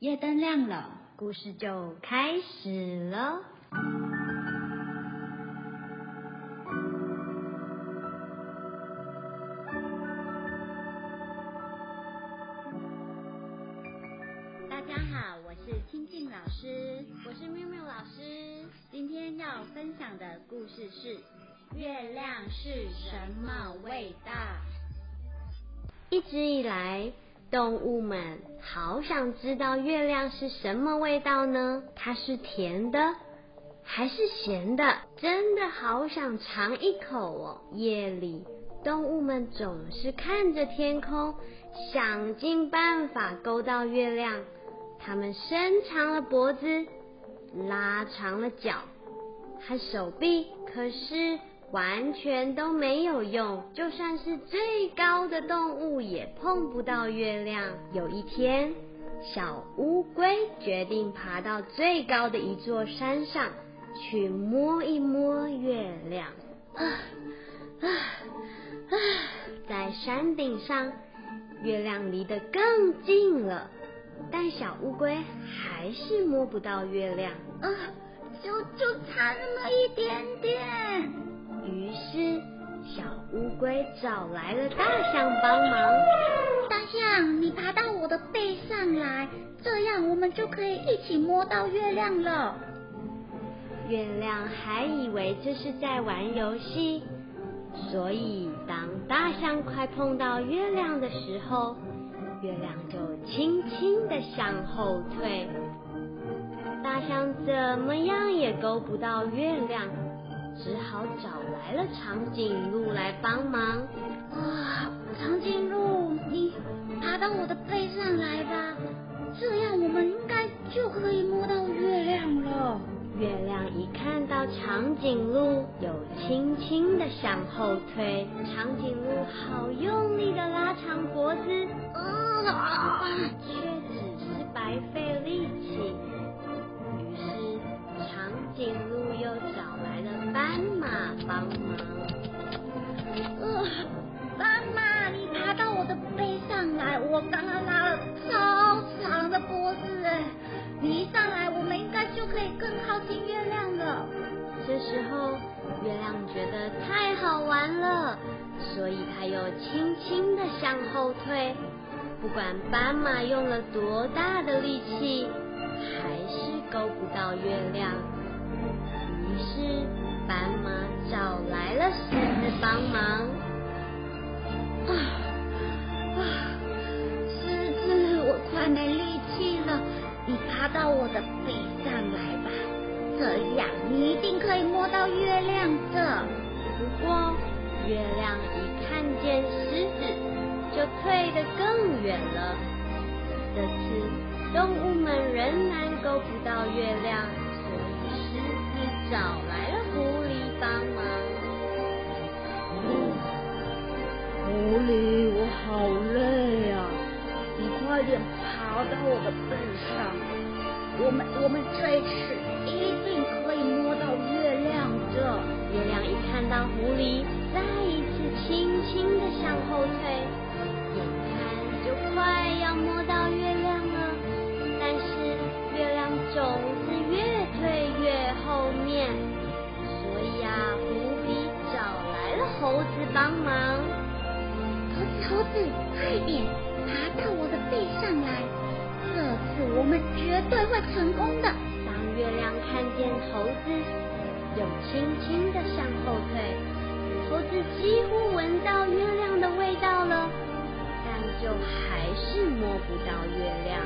夜灯亮了，故事就开始了。大家好，我是清静老师，我是妙妙老师。今天要分享的故事是《月亮是什么味道》。一直以来。动物们好想知道月亮是什么味道呢？它是甜的还是咸的？真的好想尝一口哦！夜里，动物们总是看着天空，想尽办法勾到月亮。它们伸长了脖子，拉长了脚和手臂，可是。完全都没有用，就算是最高的动物也碰不到月亮。有一天，小乌龟决定爬到最高的一座山上去摸一摸月亮。啊啊啊！在山顶上，月亮离得更近了，但小乌龟还是摸不到月亮。啊，就就差那么一点点。于是，小乌龟找来了大象帮忙。大象，你爬到我的背上来，这样我们就可以一起摸到月亮了。月亮还以为这是在玩游戏，所以当大象快碰到月亮的时候，月亮就轻轻的向后退。大象怎么样也勾不到月亮。只好找来了长颈鹿来帮忙。啊，长颈鹿，你爬到我的背上来吧，这样我们应该就可以摸到月亮了。月亮一看到长颈鹿，又轻轻的向后退。长颈鹿好用力的拉长脖子，啊，这时候，月亮觉得太好玩了，所以它又轻轻的向后退。不管斑马用了多大的力气，还是勾不到月亮。于是。斑马找来了狮子帮忙。啊啊！狮子，我快没力气了，你爬到我的背上来吧，这样你一定可以摸到月亮的。不过，月亮一看见狮子，就退得更远了。这次，动物们仍然够不到月亮，所以狮子找来了狐狸。帮忙，狐狸，我好累啊！你快点爬到我的背上，我们我们这一次一定可以摸到月亮的。月亮一看到狐狸，再一次轻轻的向后退，眼看就快要摸到月亮了，但是月亮总是越退越后面。所以啊，狐狸找来了猴子帮忙，猴子猴子，快点爬到我的背上来！这次我们绝对会成功的。月亮看见猴子，又轻轻的向后退，猴子几乎闻到月亮的味道了，但就还是摸不到月亮。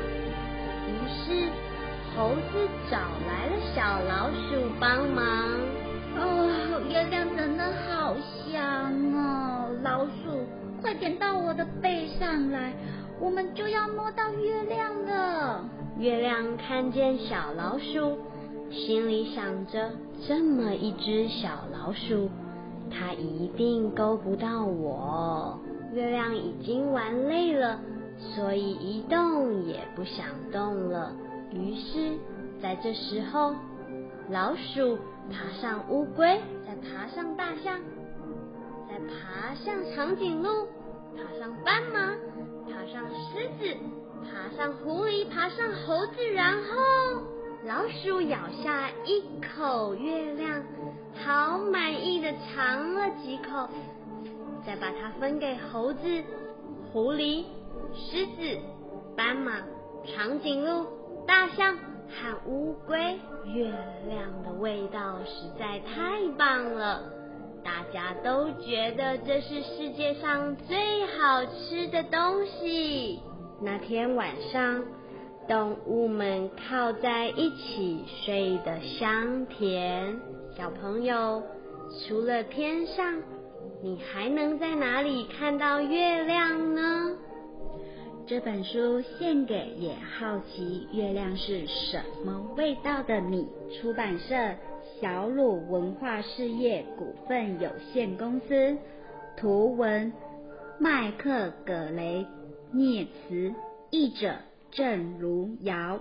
于是猴子找来了小老鼠帮忙。哦，月亮真的好香哦！老鼠，快点到我的背上来，我们就要摸到月亮了。月亮看见小老鼠，心里想着：这么一只小老鼠，它一定勾不到我。月亮已经玩累了，所以一动也不想动了。于是，在这时候，老鼠。爬上乌龟，再爬上大象，再爬上长颈鹿，爬上斑马，爬上狮子，爬上狐狸，爬上猴子，然后老鼠咬下一口月亮，好满意的尝了几口，再把它分给猴子、狐狸、狮子、斑马、长颈鹿、大象和乌龟。月亮的味道实在太棒了，大家都觉得这是世界上最好吃的东西。那天晚上，动物们靠在一起睡得香甜。小朋友，除了天上，你还能在哪里看到月亮呢？这本书献给也好奇月亮是什么味道的你。出版社：小鲁文化事业股份有限公司。图文：麦克·葛雷。孽慈译者郑如尧。